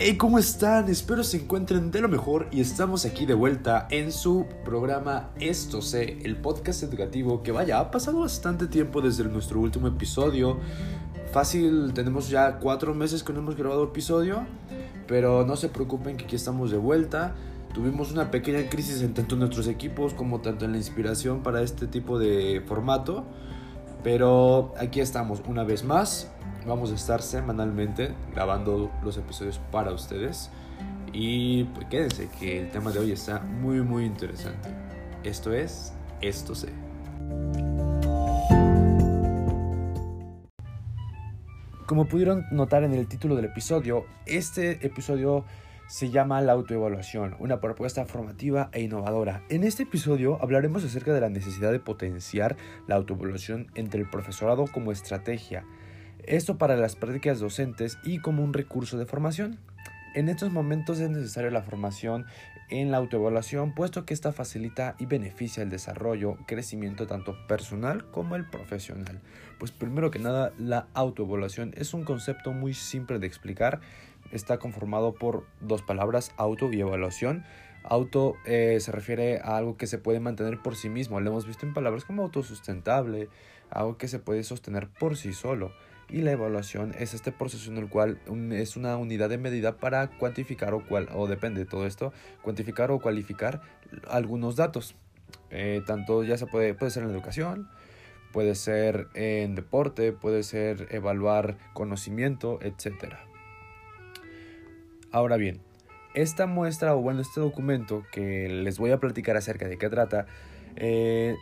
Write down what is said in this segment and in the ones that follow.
Hey, ¿cómo están? Espero se encuentren de lo mejor y estamos aquí de vuelta en su programa Esto sé, el podcast educativo que vaya, ha pasado bastante tiempo desde nuestro último episodio. Fácil, tenemos ya cuatro meses que no hemos grabado episodio, pero no se preocupen que aquí estamos de vuelta. Tuvimos una pequeña crisis en tanto nuestros equipos como tanto en la inspiración para este tipo de formato, pero aquí estamos una vez más Vamos a estar semanalmente grabando los episodios para ustedes. Y pues quédense que el tema de hoy está muy muy interesante. Esto es, esto sé. Como pudieron notar en el título del episodio, este episodio se llama la autoevaluación, una propuesta formativa e innovadora. En este episodio hablaremos acerca de la necesidad de potenciar la autoevaluación entre el profesorado como estrategia esto para las prácticas docentes y como un recurso de formación. En estos momentos es necesaria la formación en la autoevaluación, puesto que esta facilita y beneficia el desarrollo, crecimiento tanto personal como el profesional. Pues primero que nada, la autoevaluación es un concepto muy simple de explicar. Está conformado por dos palabras, auto y evaluación. Auto eh, se refiere a algo que se puede mantener por sí mismo. Lo hemos visto en palabras como autosustentable, algo que se puede sostener por sí solo y la evaluación es este proceso en el cual es una unidad de medida para cuantificar o, cual, o depende de todo esto, cuantificar o cualificar algunos datos. Eh, tanto ya se puede, puede ser en educación, puede ser en deporte, puede ser evaluar conocimiento, etc. Ahora bien, esta muestra o bueno, este documento que les voy a platicar acerca de qué trata, eh,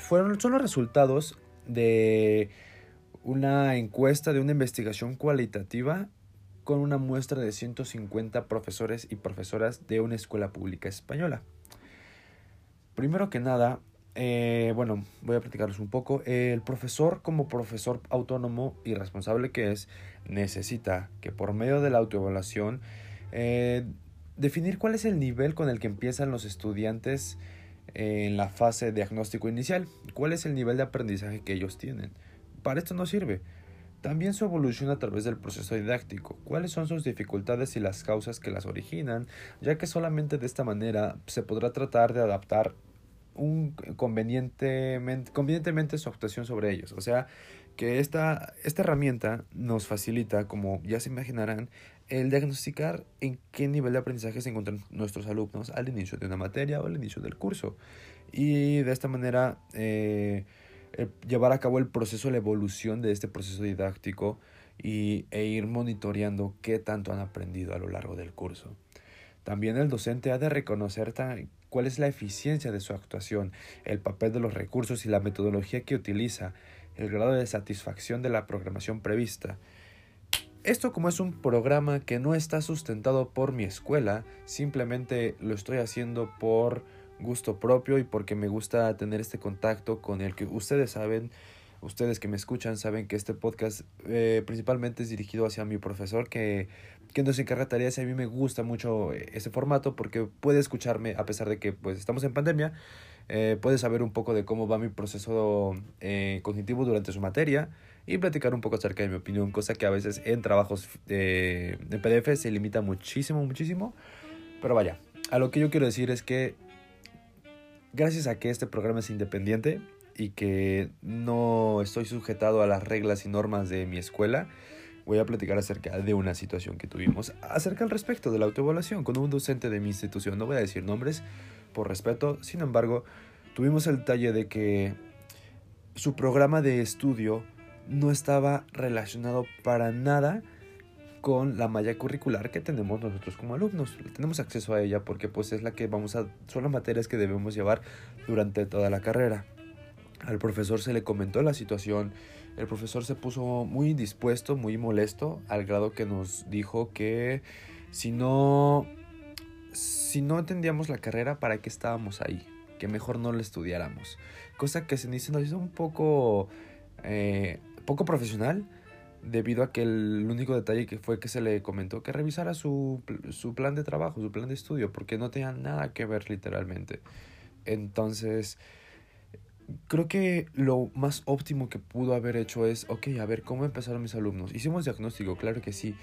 fueron, son los resultados de una encuesta de una investigación cualitativa con una muestra de 150 profesores y profesoras de una escuela pública española. Primero que nada, eh, bueno, voy a platicarles un poco. El profesor, como profesor autónomo y responsable que es, necesita que por medio de la autoevaluación eh, definir cuál es el nivel con el que empiezan los estudiantes en la fase diagnóstico inicial, cuál es el nivel de aprendizaje que ellos tienen para esto no sirve. También su evolución a través del proceso didáctico, cuáles son sus dificultades y las causas que las originan, ya que solamente de esta manera se podrá tratar de adaptar un convenientemente, convenientemente su actuación sobre ellos. O sea, que esta, esta herramienta nos facilita, como ya se imaginarán, el diagnosticar en qué nivel de aprendizaje se encuentran nuestros alumnos al inicio de una materia o al inicio del curso. Y de esta manera... Eh, llevar a cabo el proceso, la evolución de este proceso didáctico y, e ir monitoreando qué tanto han aprendido a lo largo del curso. También el docente ha de reconocer cuál es la eficiencia de su actuación, el papel de los recursos y la metodología que utiliza, el grado de satisfacción de la programación prevista. Esto como es un programa que no está sustentado por mi escuela, simplemente lo estoy haciendo por gusto propio y porque me gusta tener este contacto con el que ustedes saben, ustedes que me escuchan saben que este podcast eh, principalmente es dirigido hacia mi profesor que, que nos encarga tareas y a mí me gusta mucho eh, ese formato porque puede escucharme a pesar de que pues estamos en pandemia, eh, puede saber un poco de cómo va mi proceso cognitivo durante su materia y platicar un poco acerca de mi opinión, cosa que a veces en trabajos de PDF se limita muchísimo, muchísimo. Pero vaya, a lo que yo quiero decir es que gracias a que este programa es independiente y que no estoy sujetado a las reglas y normas de mi escuela, voy a platicar acerca de una situación que tuvimos acerca al respecto de la autoevaluación con un docente de mi institución. No voy a decir nombres por respeto, sin embargo, tuvimos el detalle de que su programa de estudio no estaba relacionado para nada con la malla curricular que tenemos nosotros como alumnos. Tenemos acceso a ella porque pues es la que vamos a son las materias que debemos llevar durante toda la carrera. Al profesor se le comentó la situación. El profesor se puso muy indispuesto, muy molesto, al grado que nos dijo que si no si no entendíamos la carrera, ¿para qué estábamos ahí? Que mejor no la estudiáramos. Cosa que se nos hizo un poco eh, poco profesional debido a que el único detalle que fue que se le comentó que revisara su, su plan de trabajo, su plan de estudio, porque no tenía nada que ver literalmente. Entonces, creo que lo más óptimo que pudo haber hecho es, ok, a ver, ¿cómo empezaron mis alumnos? Hicimos diagnóstico, claro que sí,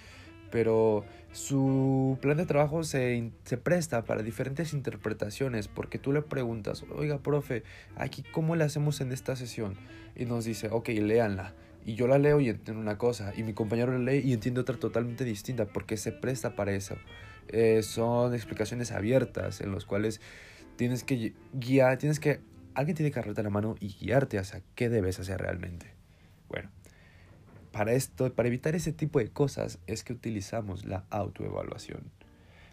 pero su plan de trabajo se, se, presta para diferentes interpretaciones porque tú le preguntas, oiga, profe, aquí cómo le hacemos en esta sesión? Y nos dice, ok, léanla. Y yo la leo y entiendo una cosa, y mi compañero la lee y entiende otra totalmente distinta porque se presta para eso. Eh, son explicaciones abiertas en las cuales tienes que guiar, tienes que, alguien tiene que agarrarte la mano y guiarte hacia qué debes hacer realmente. Bueno, para esto, para evitar ese tipo de cosas es que utilizamos la autoevaluación.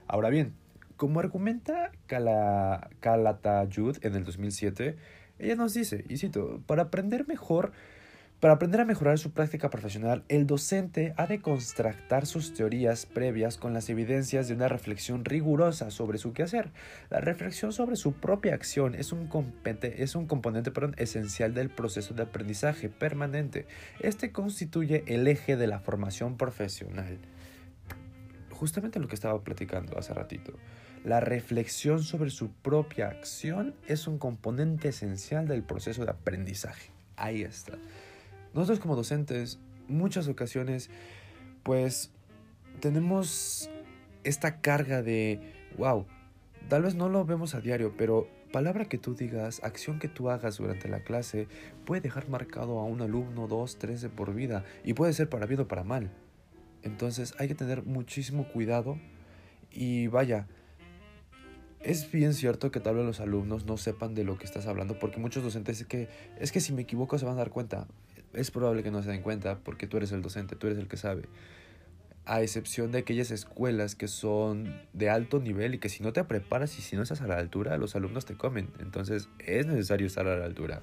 Ahora bien, como argumenta Calatayud en el 2007, ella nos dice, y cito, para aprender mejor para aprender a mejorar su práctica profesional, el docente ha de constructar sus teorías previas con las evidencias de una reflexión rigurosa sobre su quehacer. La reflexión sobre su propia acción es un, es un componente esencial del proceso de aprendizaje permanente. Este constituye el eje de la formación profesional. Justamente lo que estaba platicando hace ratito. La reflexión sobre su propia acción es un componente esencial del proceso de aprendizaje. Ahí está. Nosotros como docentes, muchas ocasiones, pues tenemos esta carga de, wow, tal vez no lo vemos a diario, pero palabra que tú digas, acción que tú hagas durante la clase, puede dejar marcado a un alumno, dos, tres de por vida, y puede ser para bien o para mal. Entonces hay que tener muchísimo cuidado y vaya, es bien cierto que tal vez los alumnos no sepan de lo que estás hablando, porque muchos docentes es que, es que si me equivoco se van a dar cuenta es probable que no se den cuenta porque tú eres el docente, tú eres el que sabe. A excepción de aquellas escuelas que son de alto nivel y que si no te preparas y si no estás a la altura, los alumnos te comen. Entonces es necesario estar a la altura.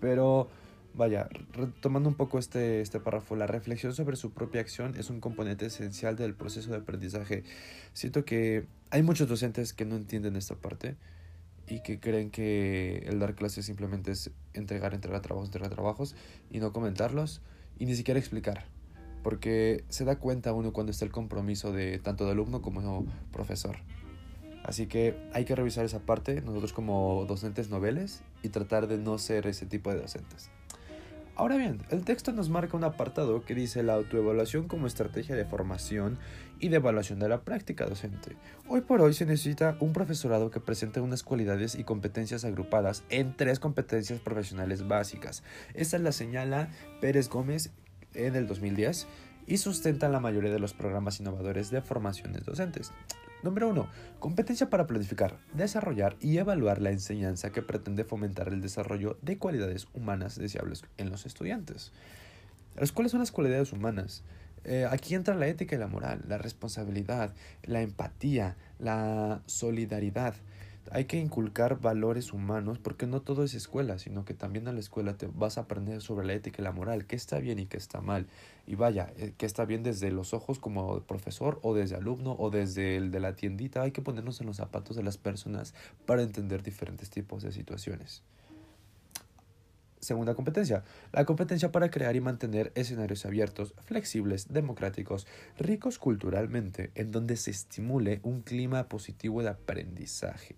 Pero vaya, retomando un poco este, este párrafo, la reflexión sobre su propia acción es un componente esencial del proceso de aprendizaje. Siento que hay muchos docentes que no entienden esta parte y que creen que el dar clases simplemente es entregar, entregar trabajos, entregar trabajos y no comentarlos y ni siquiera explicar. Porque se da cuenta uno cuando está el compromiso de tanto de alumno como profesor. Así que hay que revisar esa parte nosotros como docentes noveles y tratar de no ser ese tipo de docentes. Ahora bien, el texto nos marca un apartado que dice la autoevaluación como estrategia de formación y de evaluación de la práctica docente. Hoy por hoy se necesita un profesorado que presente unas cualidades y competencias agrupadas en tres competencias profesionales básicas. Esta la señala Pérez Gómez en el 2010 y sustenta la mayoría de los programas innovadores de formaciones docentes. Número 1. Competencia para planificar, desarrollar y evaluar la enseñanza que pretende fomentar el desarrollo de cualidades humanas deseables en los estudiantes. ¿Cuáles son las cualidades humanas? Eh, aquí entra la ética y la moral, la responsabilidad, la empatía, la solidaridad, hay que inculcar valores humanos porque no todo es escuela, sino que también en la escuela te vas a aprender sobre la ética y la moral, qué está bien y qué está mal. Y vaya, eh, qué está bien desde los ojos como profesor o desde alumno o desde el de la tiendita. Hay que ponernos en los zapatos de las personas para entender diferentes tipos de situaciones. Segunda competencia, la competencia para crear y mantener escenarios abiertos, flexibles, democráticos, ricos culturalmente, en donde se estimule un clima positivo de aprendizaje.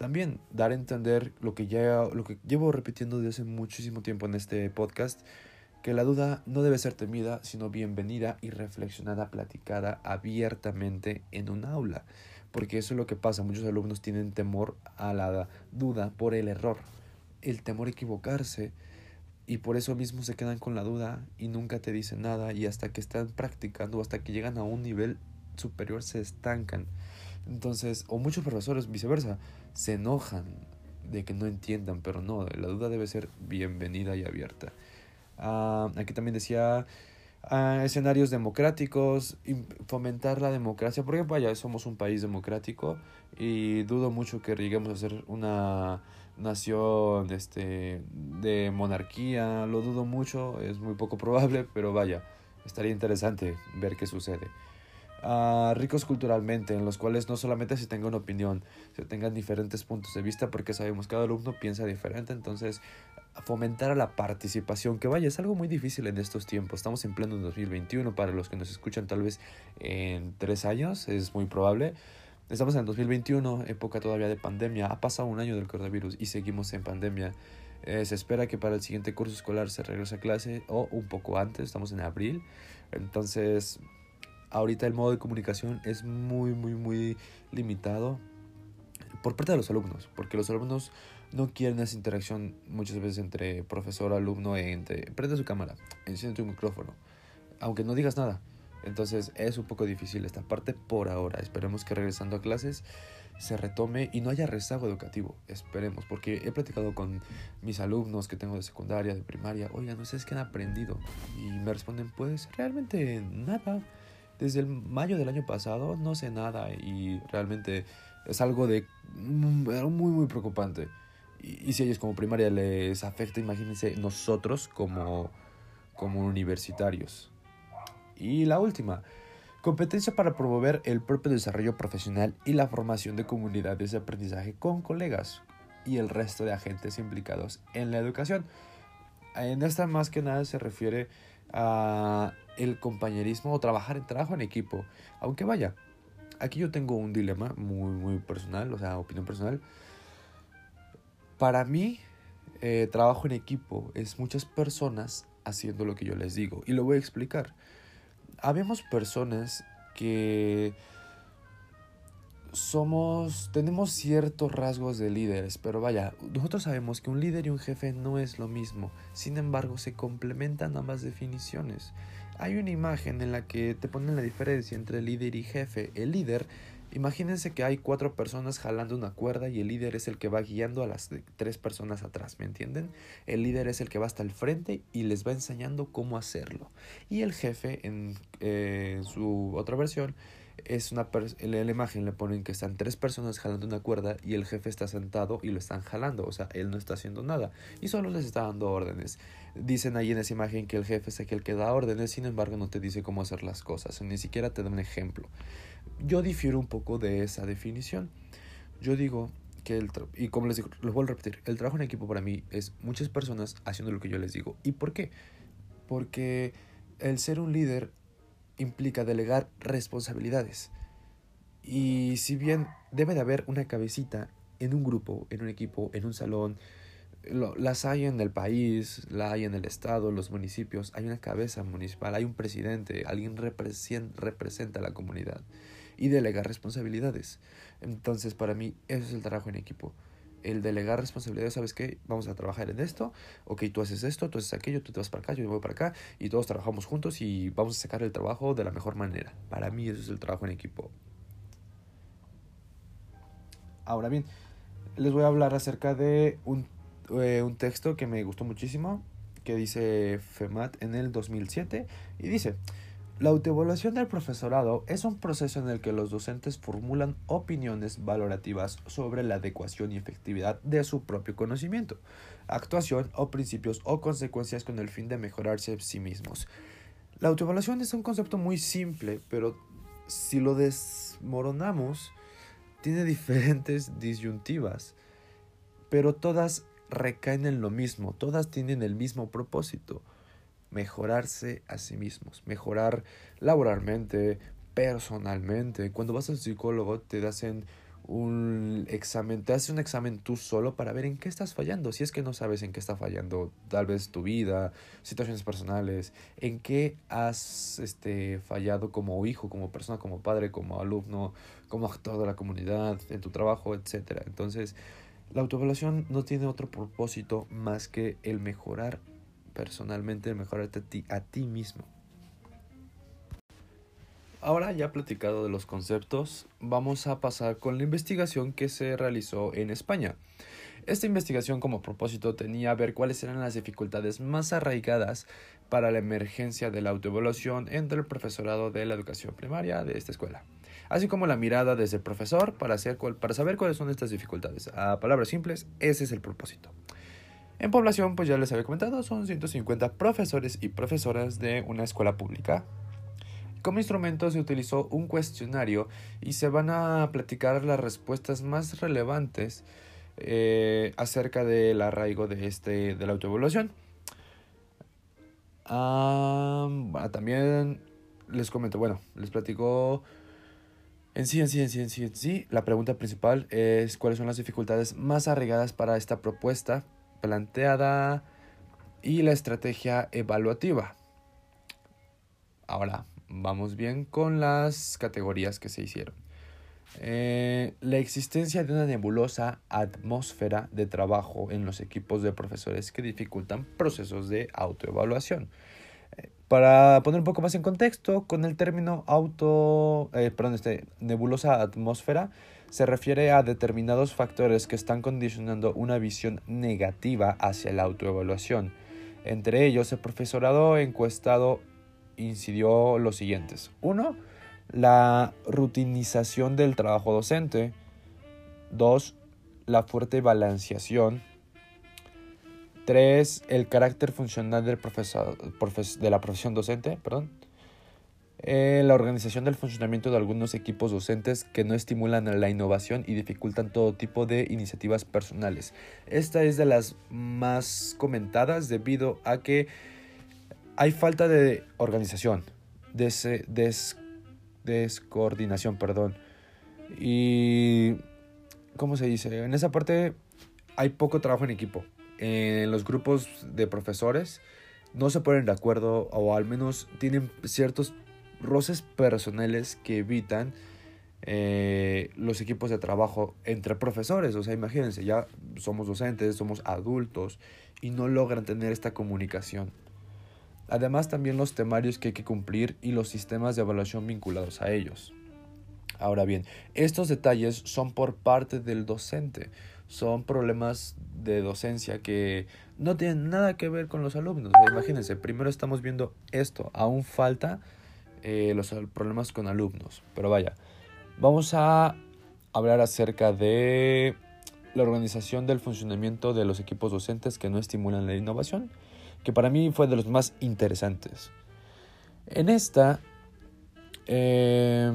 También dar a entender lo que, ya, lo que llevo repitiendo desde hace muchísimo tiempo en este podcast, que la duda no debe ser temida, sino bienvenida y reflexionada, platicada abiertamente en un aula. Porque eso es lo que pasa, muchos alumnos tienen temor a la duda por el error, el temor a equivocarse, y por eso mismo se quedan con la duda y nunca te dicen nada y hasta que están practicando, hasta que llegan a un nivel superior se estancan. Entonces, o muchos profesores viceversa, se enojan de que no entiendan, pero no, la duda debe ser bienvenida y abierta. Ah, aquí también decía ah, escenarios democráticos, fomentar la democracia, porque vaya, somos un país democrático y dudo mucho que lleguemos a ser una nación este, de monarquía, lo dudo mucho, es muy poco probable, pero vaya, estaría interesante ver qué sucede. Ricos culturalmente, en los cuales no solamente se tenga una opinión, se tengan diferentes puntos de vista, porque sabemos que cada alumno piensa diferente, entonces fomentar a la participación, que vaya, es algo muy difícil en estos tiempos, estamos en pleno 2021, para los que nos escuchan tal vez en tres años, es muy probable, estamos en 2021, época todavía de pandemia, ha pasado un año del coronavirus y seguimos en pandemia, eh, se espera que para el siguiente curso escolar se regrese a clase o un poco antes, estamos en abril, entonces ahorita el modo de comunicación es muy, muy, muy limitado por parte de los alumnos, porque los alumnos no quieren esa interacción muchas veces entre profesor, alumno, entre prende su cámara, enciende tu micrófono, aunque no digas nada. Entonces es un poco difícil esta parte por ahora. Esperemos que regresando a clases se retome y no haya rezago educativo. Esperemos, porque he platicado con mis alumnos que tengo de secundaria, de primaria. Oigan, ¿no sé qué han aprendido? Y me responden, pues realmente nada. Desde el mayo del año pasado no sé nada y realmente es algo de muy, muy preocupante. Y, si a ellos como primaria les afecta, imagínense nosotros como, como universitarios. Y la última, competencia para promover el propio desarrollo profesional y la formación de comunidades de aprendizaje con colegas y el resto de agentes implicados en la educación. En esta más que nada se refiere a el compañerismo o trabajar en trabajo en equipo. Aunque vaya, aquí yo tengo un dilema muy, muy personal, o sea, opinión personal. Para mí, eh, trabajo en equipo es muchas personas haciendo lo que yo les digo. Y lo voy a explicar. Habemos personas que somos, tenemos ciertos rasgos de líderes, pero vaya, nosotros sabemos que un líder y un jefe no es lo mismo. Sin embargo, se complementan ambas definiciones. Hay una imagen en la que te ponen la diferencia entre líder y jefe. El líder, imagínense que hay cuatro personas jalando una cuerda y el líder es el que va guiando a las tres personas atrás, ¿me entienden? El líder es el que va hasta el frente y les va enseñando cómo hacerlo. Y el jefe, en, eh, su otra versión, es una en la imagen le ponen que están tres personas jalando una cuerda y el jefe está sentado y lo están jalando, o sea, él no está haciendo nada y solo les está dando órdenes. Dicen ahí en esa imagen que el jefe es aquel que da órdenes, sin embargo no te dice cómo hacer las cosas, ni siquiera te da un ejemplo. Yo difiero un poco de esa definición. Yo digo que el y como les digo, lo vuelvo a repetir, el trabajo en equipo para mí es muchas personas haciendo lo que yo les digo. ¿Y por qué? Porque el ser un líder implica delegar responsabilidades. Y si bien debe de haber una cabecita en un grupo, en un equipo, en un salón, las hay en el país, la hay en el estado, los municipios, hay una cabeza municipal, hay un presidente, alguien representa a la comunidad y delega responsabilidades. Entonces, para mí, eso es el trabajo en equipo el delegar responsabilidades, ¿sabes qué? Vamos a trabajar en esto, ok, tú haces esto, tú haces aquello, tú te vas para acá, yo me voy para acá, y todos trabajamos juntos y vamos a sacar el trabajo de la mejor manera. Para mí eso es el trabajo en equipo. Ahora bien, les voy a hablar acerca de un, eh, un texto que me gustó muchísimo, que dice FEMAT en el 2007, y dice, la autoevaluación del profesorado es un proceso en el que los docentes formulan opiniones valorativas sobre la adecuación y efectividad de su propio conocimiento, actuación o principios o consecuencias con el fin de mejorarse a sí mismos. La autoevaluación es un concepto muy simple, pero si lo desmoronamos, tiene diferentes disyuntivas, pero todas recaen en lo mismo, todas tienen el mismo propósito mejorarse a sí mismos, mejorar laboralmente, personalmente. Cuando vas al psicólogo te hacen un examen, te hace un examen tú solo para ver en qué estás fallando. Si es que no sabes en qué está fallando, tal vez tu vida, situaciones personales, en qué has este, fallado como hijo, como persona, como padre, como alumno, como actor de la comunidad, en tu trabajo, etc. Entonces, la autoevaluación no tiene otro propósito más que el mejorar personalmente, mejorarte a ti, a ti mismo. Ahora ya platicado de los conceptos, vamos a pasar con la investigación que se realizó en España. Esta investigación como propósito tenía ver cuáles eran las dificultades más arraigadas para la emergencia de la autoevaluación entre el profesorado de la educación primaria de esta escuela, así como la mirada desde el profesor para saber cuáles son estas dificultades. A palabras simples, ese es el propósito. En población, pues ya les había comentado, son 150 profesores y profesoras de una escuela pública. Como instrumento se utilizó un cuestionario y se van a platicar las respuestas más relevantes eh, acerca del arraigo de, este, de la autoevaluación. también les comento, bueno, les platico en sí, en sí, en sí, en sí, en sí. La pregunta principal es cuáles son las dificultades más arraigadas para esta propuesta planteada y la estrategia evaluativa. Ahora, vamos bien con las categorías que se hicieron. Eh, la existencia de una nebulosa atmósfera de trabajo en los equipos de profesores que dificultan procesos de autoevaluación. Eh, para poner un poco más en contexto, con el término auto, eh, perdón, este, nebulosa atmósfera se refiere a determinados factores que están condicionando una visión negativa hacia la autoevaluación. Entre ellos, el profesorado encuestado incidió los siguientes. Uno, la rutinización del trabajo docente. 2. La fuerte balanceación. 3. El carácter funcional de la profesión docente. Perdón. Eh, la organización del funcionamiento de algunos equipos docentes que no estimulan la innovación y dificultan todo tipo de iniciativas personales. Esta es de las más comentadas debido a que hay falta de organización, des, des descoordinación, perdón. Y, ¿cómo se dice? En esa parte hay poco trabajo en equipo. En los grupos de profesores no se ponen de acuerdo o al menos tienen ciertos roces personales que evitan eh, los equipos de trabajo entre profesores. O sea, imagínense, ya somos docentes, somos adultos y no logran tener esta comunicación. Además también los temarios que hay que cumplir y los sistemas de evaluación vinculados a ellos. Ahora bien, estos detalles son por parte del docente, son problemas de docencia que no tienen nada que ver con los alumnos. Imagínense, primero estamos viendo esto, aún falta eh, los problemas con alumnos, pero vaya, vamos a hablar acerca de la organización del funcionamiento de los equipos docentes que no estimulan la innovación que para mí fue de los más interesantes. En esta, eh,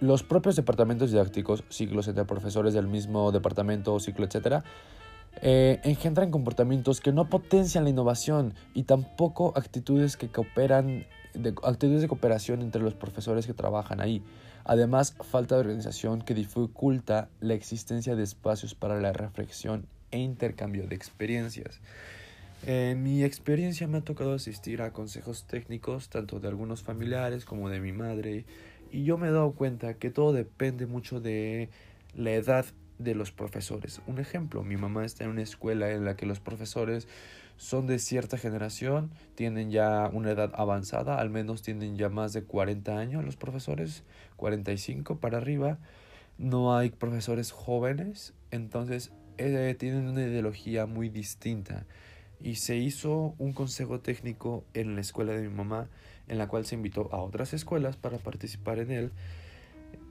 los propios departamentos didácticos, ciclos entre profesores del mismo departamento, ciclo, etc., eh, engendran comportamientos que no potencian la innovación y tampoco actitudes que cooperan, de, actitudes de cooperación entre los profesores que trabajan ahí. Además, falta de organización que dificulta la existencia de espacios para la reflexión e intercambio de experiencias. En mi experiencia me ha tocado asistir a consejos técnicos tanto de algunos familiares como de mi madre y yo me he dado cuenta que todo depende mucho de la edad de los profesores. Un ejemplo, mi mamá está en una escuela en la que los profesores son de cierta generación, tienen ya una edad avanzada, al menos tienen ya más de 40 años los profesores, 45 para arriba. No hay profesores jóvenes, entonces eh, tienen una ideología muy distinta y se hizo un consejo técnico en la escuela de mi mamá, en la cual se invitó a otras escuelas para participar en él.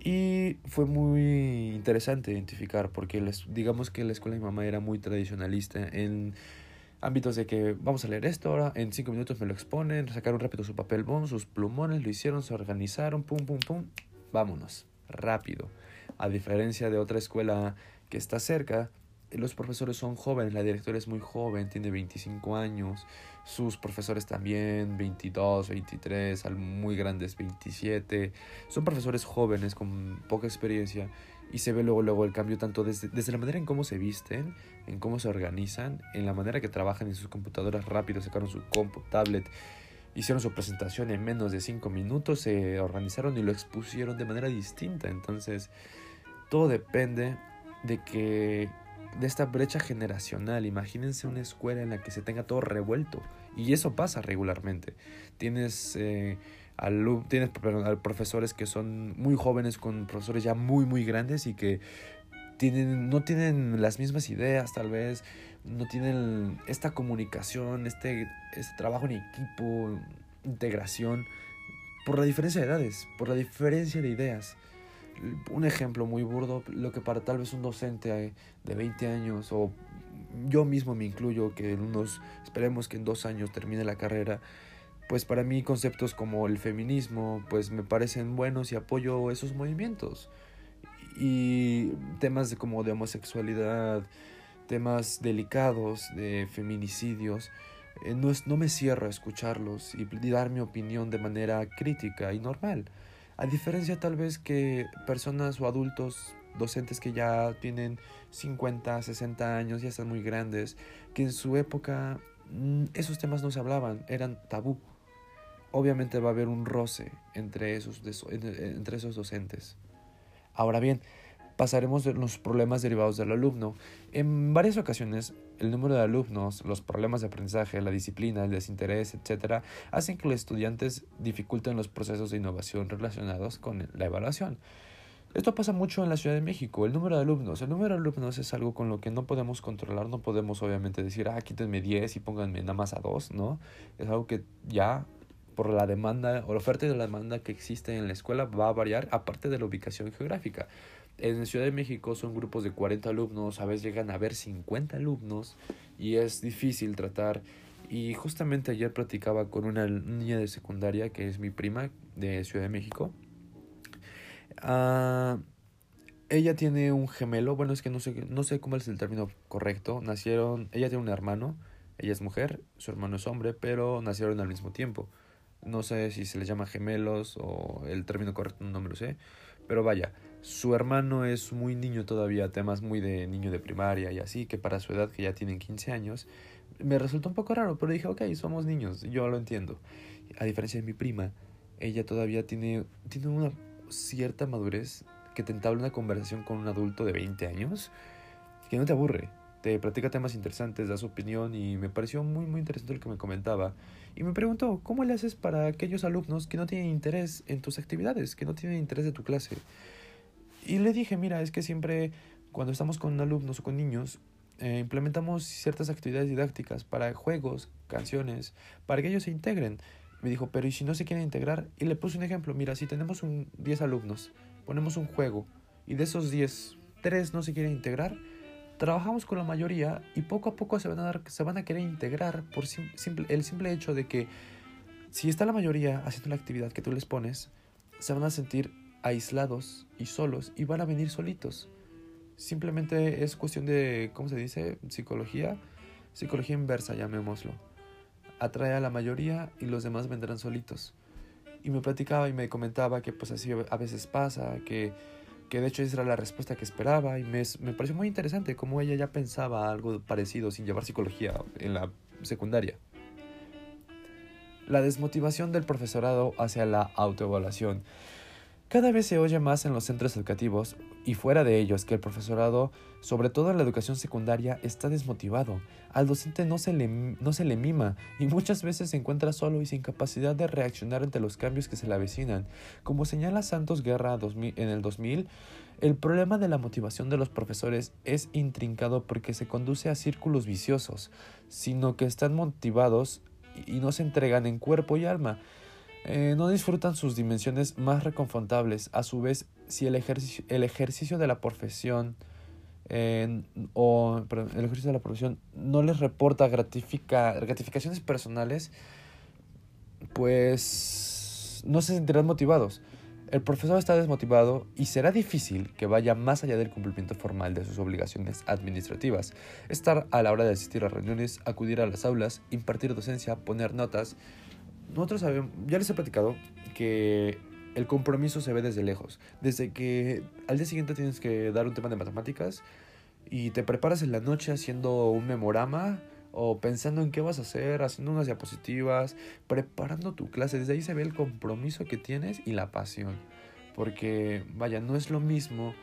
Y fue muy interesante identificar, porque les, digamos que la escuela de mi mamá era muy tradicionalista en ámbitos de que vamos a leer esto ahora, en cinco minutos me lo exponen, sacaron rápido su papel bond, sus plumones, lo hicieron, se organizaron, pum, pum, pum, vámonos, rápido. A diferencia de otra escuela que está cerca, los profesores son jóvenes, la directora es muy joven, tiene 25 años, sus profesores también, 22, 23, muy grandes, 27. Son profesores jóvenes con poca experiencia y se ve luego, luego el cambio tanto desde, desde la manera en cómo se visten, en cómo se organizan, en la manera que trabajan en sus computadoras rápido, sacaron su compu, tablet, hicieron su presentación en menos de 5 minutos, se organizaron y lo expusieron de manera distinta. Entonces, todo depende de que de esta brecha generacional. Imagínense una escuela en la que se tenga todo revuelto. Y eso pasa regularmente. Tienes, eh, tienes profesores que son muy jóvenes con profesores ya muy, muy grandes y que tienen, no tienen las mismas ideas tal vez, no tienen esta comunicación, este, este trabajo en equipo, integración, por la diferencia de edades, por la diferencia de ideas un ejemplo muy burdo, lo que para tal vez un docente de 20 años o yo mismo me incluyo que en esperemos que en dos años termine la carrera, pues para mí conceptos como el feminismo pues me parecen buenos y apoyo esos movimientos. Y temas de, como de homosexualidad, temas delicados de feminicidios, eh, no, no me cierro a escucharlos y dar mi opinión de manera crítica y normal. A diferencia tal vez que personas o adultos docentes que ya tienen 50, 60 años, ya están muy grandes, que en su época mm, esos temas no se hablaban, eran tabú. obviamente va a haber un roce entre esos, entre esos docentes. Ahora bien, pasaremos de los problemas derivados del alumno. En varias ocasiones, el número de alumnos, los problemas de aprendizaje, la disciplina, el desinterés, etc., hacen que los estudiantes dificulten los procesos de innovación relacionados con la evaluación. Esto pasa mucho en la Ciudad de México, el número de alumnos. El número de alumnos es algo con lo que no podemos controlar, no podemos obviamente decir, ah, quítenme 10 y pónganme nada más a 2, ¿no? Es algo que ya por la demanda o la oferta y la demanda que existe en la escuela va a variar aparte de la ubicación geográfica. En la Ciudad de México son grupos de 40 alumnos, a veces llegan a haber 50 alumnos y es difícil tratar. Y justamente ayer platicaba con una niña de secundaria que es mi prima de Ciudad de México Ah, ella tiene un gemelo, bueno, es que no sé, no sé cómo es el término correcto. Nacieron, ella tiene un hermano, ella es mujer, su hermano es hombre, pero nacieron al mismo tiempo. No sé si se les llama gemelos o el término correcto no me lo sé, pero vaya, su hermano es muy niño todavía, temas muy de niño de primaria y así, que para su edad, que ya tienen 15 años, me resultó un poco raro, pero dije, ok, somos niños, yo lo entiendo. A diferencia de mi prima, ella todavía tiene, tiene una cierta madurez que te entabla una conversación con un adulto de 20 años que no te aburre. Te platica temas interesantes, da su opinión y me pareció muy muy interesante lo que me comentaba. Y me preguntó, ¿cómo le haces para aquellos alumnos que no tienen interés en tus actividades, que no tienen interés de tu clase? Y le dije, mira, es que siempre cuando estamos con alumnos o con niños, eh, implementamos ciertas actividades didácticas para juegos, canciones, para que ellos se integren. Me dijo, pero ¿y si no se quieren integrar? Y le puse un ejemplo, mira, si tenemos un 10 alumnos, ponemos un juego y de esos 10, 3 no se quieren integrar, trabajamos con la mayoría y poco a poco se van a, dar, se van a querer integrar por el simple hecho de que si está la mayoría haciendo la actividad que tú les pones, se van a sentir aislados y solos y van a venir solitos. Simplemente es cuestión de, ¿cómo se dice? Psicología. Psicología inversa, llamémoslo atrae a la mayoría y los demás vendrán solitos. Y me platicaba y me comentaba que pues así a veces pasa, que, que de hecho esa era la respuesta que esperaba y me, me pareció muy interesante cómo ella ya pensaba algo parecido sin llevar psicología en la secundaria. La desmotivación del profesorado hacia la autoevaluación. Cada vez se oye más en los centros educativos y fuera de ellos que el profesorado, sobre todo en la educación secundaria, está desmotivado. Al docente no se le, no se le mima y muchas veces se encuentra solo y sin capacidad de reaccionar ante los cambios que se le avecinan. Como señala Santos Guerra en el 2000, el problema de la motivación de los profesores es intrincado porque se conduce a círculos viciosos, sino que están motivados y no se entregan en cuerpo y alma. Eh, no disfrutan sus dimensiones más reconfortables. A su vez, si el ejercicio, de la profesión o el ejercicio de la profesión no les reporta gratifica, gratificaciones personales, pues no se sentirán motivados. El profesor está desmotivado y será difícil que vaya más allá del cumplimiento formal de sus obligaciones administrativas. Estar a la hora de asistir a reuniones, acudir a las aulas, impartir docencia, poner notas, nosotros sabemos, ya les he platicado que el compromiso se ve desde lejos. Desde que al día siguiente tienes que dar un tema de matemáticas y te preparas en la noche haciendo un memorama o pensando en qué vas a hacer, haciendo unas diapositivas, preparando tu clase. Desde ahí se ve el compromiso que tienes y la pasión. Porque, vaya, no es lo mismo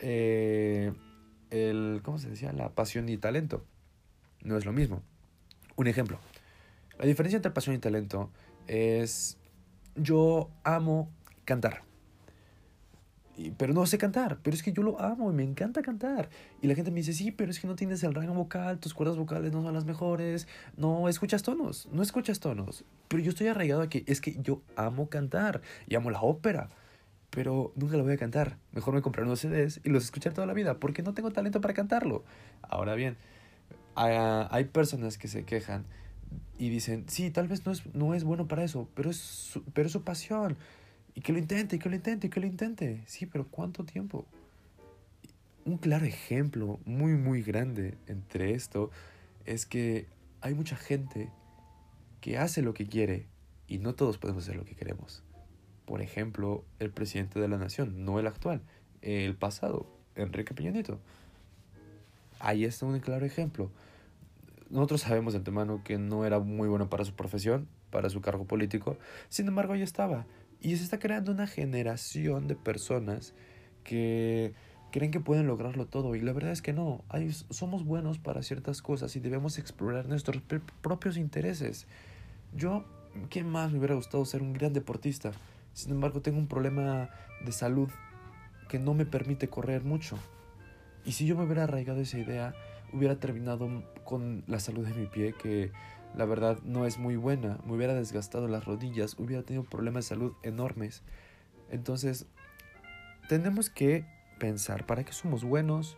eh, el, ¿cómo se decía? La pasión y talento. No es lo mismo. Un ejemplo. La diferencia entre pasión y talento es yo amo cantar. pero no sé cantar, pero es que yo lo amo y me encanta cantar. Y la gente me dice, sí, pero es que no tienes el rango vocal, tus cuerdas vocales no son las mejores, no escuchas tonos, no escuchas tonos. Pero yo estoy arraigado a que es que yo amo cantar y amo la ópera, pero nunca lo voy a cantar. Mejor me compraré unos CDs y los escuchar toda la vida, porque no tengo talento para cantarlo. Ahora bien, hay personas que se quejan y dicen, sí, tal vez no es, no es bueno para eso, pero es, su, pero es su pasión. Y que lo intente, y que lo intente, y que lo intente. Sí, pero ¿cuánto tiempo? Un claro ejemplo muy, muy grande entre esto es que hay mucha gente que hace lo que quiere y no todos podemos hacer lo que queremos. Por ejemplo, el presidente de la nación, no el actual, el pasado, Enrique Peña. Ahí está un claro ejemplo nosotros sabemos de antemano que no era muy bueno para su profesión para su cargo político. Sin embargo, ahí estaba. Y se está creando una generación de personas que creen que pueden lograrlo todo y la verdad es que no, hay, somos buenos para ciertas cosas y debemos explorar nuestros propios intereses. Yo, ¿qué más me hubiera gustado ser un gran deportista? Sin embargo, tengo un problema de salud que no me permite correr mucho. Y si yo me hubiera arraigado esa idea, hubiera terminado con la salud de mi pie, que la verdad no es muy buena. Me hubiera desgastado las rodillas, hubiera tenido problemas de salud enormes. Entonces, tenemos que pensar para qué somos buenos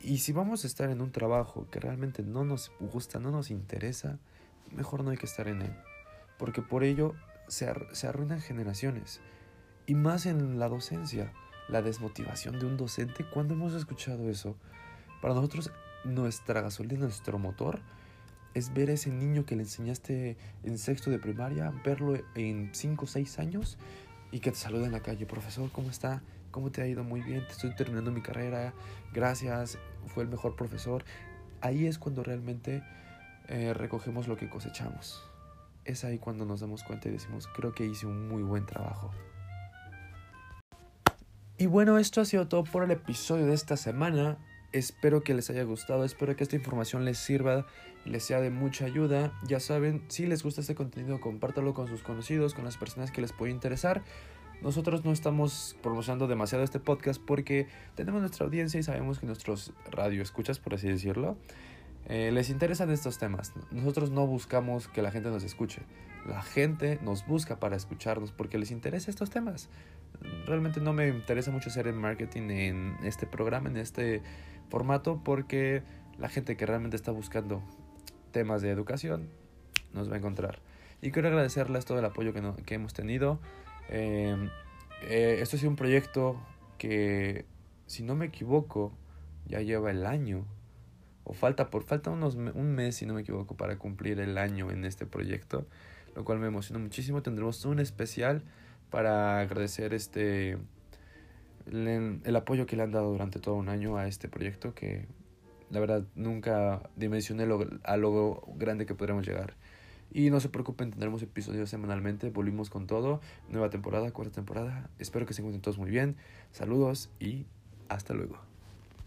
y si vamos a estar en un trabajo que realmente no nos gusta, no nos interesa, mejor no hay que estar en él. Porque por ello se, se arruinan generaciones. Y más en la docencia, la desmotivación de un docente. cuando hemos escuchado eso? Para nosotros, nuestra gasolina, nuestro motor, es ver ese niño que le enseñaste en sexto de primaria, verlo en 5 o 6 años y que te saluda en la calle. Profesor, ¿cómo está? ¿Cómo te ha ido? Muy bien, te estoy terminando mi carrera, gracias, fue el mejor profesor. Ahí es cuando realmente eh, recogemos lo que cosechamos. Es ahí cuando nos damos cuenta y decimos, creo que hice un muy buen trabajo. Y bueno, esto ha sido todo por el episodio de esta semana. Espero que les haya gustado, espero que esta información les sirva y les sea de mucha ayuda. Ya saben, si les gusta este contenido, compártalo con sus conocidos, con las personas que les puede interesar. Nosotros no estamos promocionando demasiado este podcast porque tenemos nuestra audiencia y sabemos que nuestros radioescuchas, por así decirlo, eh, les interesan estos temas. Nosotros no buscamos que la gente nos escuche. La gente nos busca para escucharnos porque les interesa estos temas. Realmente no me interesa mucho hacer el marketing en este programa, en este formato, porque la gente que realmente está buscando temas de educación nos va a encontrar. Y quiero agradecerles todo el apoyo que, que hemos tenido. Eh, eh, esto sido un proyecto que, si no me equivoco, ya lleva el año. O falta por falta unos un mes, si no me equivoco, para cumplir el año en este proyecto, lo cual me emociona muchísimo. Tendremos un especial para agradecer este el, apoyo que le han dado durante todo un año a este proyecto que la verdad nunca dimensioné lo, a lo grande que podremos llegar. Y no se preocupen, tendremos episodios semanalmente. Volvimos con todo. Nueva temporada, cuarta temporada. Espero que se encuentren todos muy bien. Saludos y hasta luego.